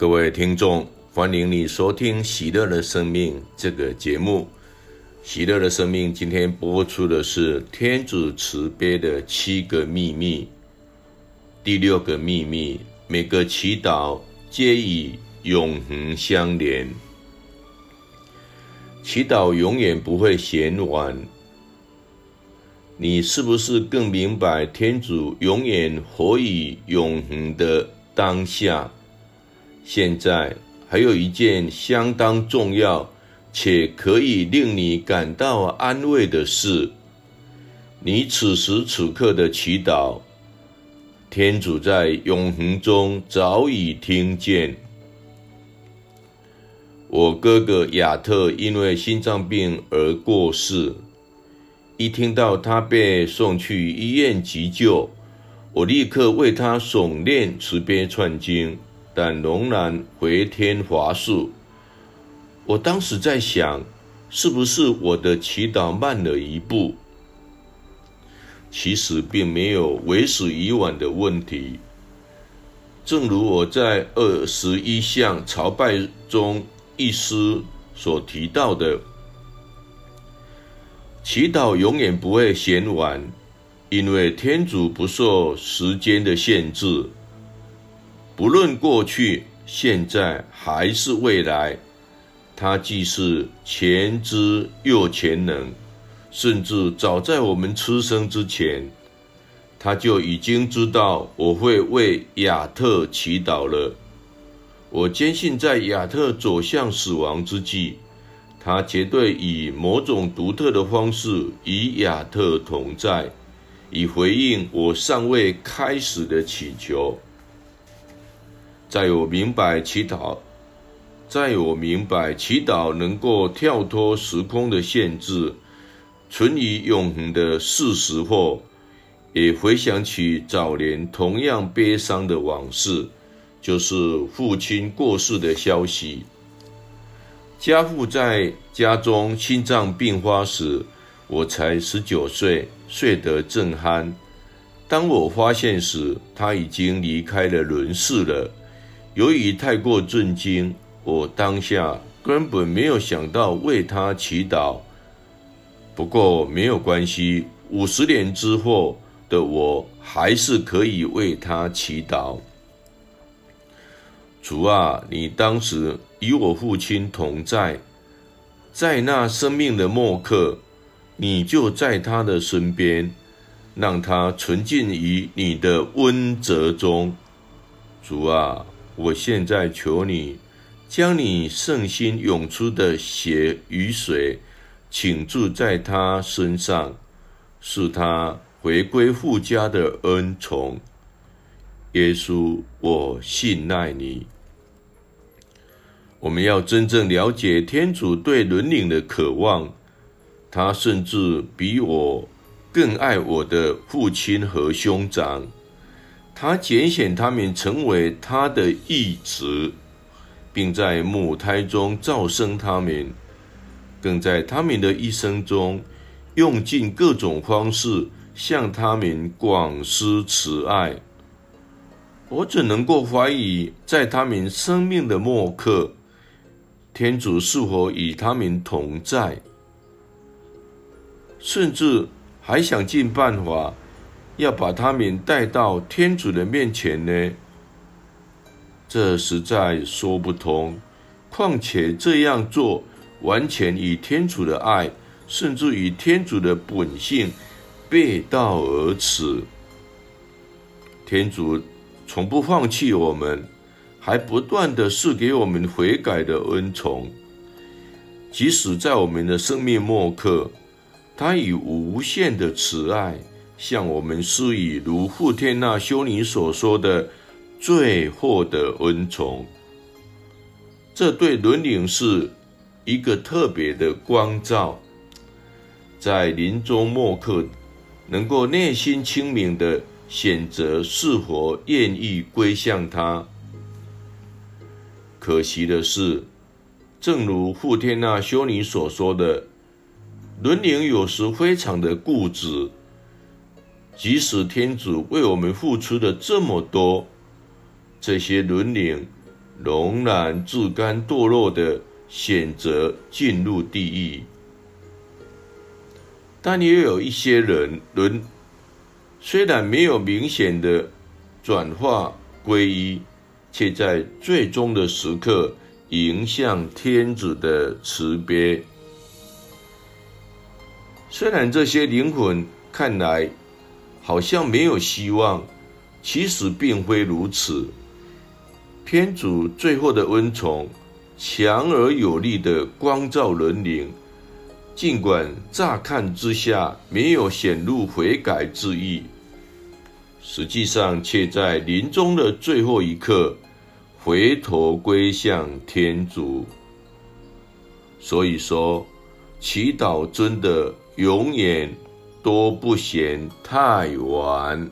各位听众，欢迎你收听《喜乐的生命》这个节目。《喜乐的生命》今天播出的是天主慈悲的七个秘密。第六个秘密，每个祈祷皆与永恒相连。祈祷永远不会嫌晚。你是不是更明白天主永远活于永恒的当下？现在还有一件相当重要且可以令你感到安慰的事：你此时此刻的祈祷，天主在永恒中早已听见。我哥哥亚特因为心脏病而过世，一听到他被送去医院急救，我立刻为他诵念慈悲串经。但仍然回天乏术。我当时在想，是不是我的祈祷慢了一步？其实并没有为时已晚的问题。正如我在二十一项朝拜中一诗所提到的，祈祷永远不会嫌晚，因为天主不受时间的限制。不论过去、现在还是未来，他既是全知又全能，甚至早在我们出生之前，他就已经知道我会为亚特祈祷了。我坚信，在亚特走向死亡之际，他绝对以某种独特的方式与亚特同在，以回应我尚未开始的祈求。在我明白祈祷，在我明白祈祷能够跳脱时空的限制，存于永恒的事实后，也回想起早年同样悲伤的往事，就是父亲过世的消息。家父在家中心脏病发时，我才十九岁，睡得正酣。当我发现时，他已经离开了人世了。由于太过震惊，我当下根本没有想到为他祈祷。不过没有关系，五十年之后的我还是可以为他祈祷。主啊，你当时与我父亲同在，在那生命的末刻，你就在他的身边，让他沉浸于你的温泽中。主啊。我现在求你，将你圣心涌出的血与水倾注在他身上，使他回归父家的恩宠。耶稣，我信赖你。我们要真正了解天主对伦理的渴望，他甚至比我更爱我的父亲和兄长。他拣选他们成为他的义子，并在母胎中造生他们，更在他们的一生中用尽各种方式向他们广施慈爱。我怎能够怀疑，在他们生命的末刻，天主是否与他们同在，甚至还想尽办法，要把他们带到天主的面前呢？这实在说不通。况且这样做完全与天主的爱，甚至与天主的本性背道而驰。天主从不放弃我们，还不断的赐给我们悔改的恩宠。即使在我们的生命末刻，他以无限的慈爱。向我们施以如傅天娜修女所说的最后的恩宠，这对伦理是一个特别的光照，在临终末刻能够内心清明的选择是否愿意归向他。可惜的是，正如傅天娜修女所说的，伦理有时非常的固执。即使天主为我们付出了这么多，这些伦理仍然自甘堕落的选择进入地狱。但也有一些人，伦虽然没有明显的转化皈依，却在最终的时刻迎向天主的慈悲。虽然这些灵魂看来好像没有希望，其实并非如此。天主最后的恩宠，强而有力的光照人灵。尽管乍看之下没有显露悔改之意，实际上却在临终的最后一刻回头归向天主。所以说，祈祷真的永远都不嫌太晚。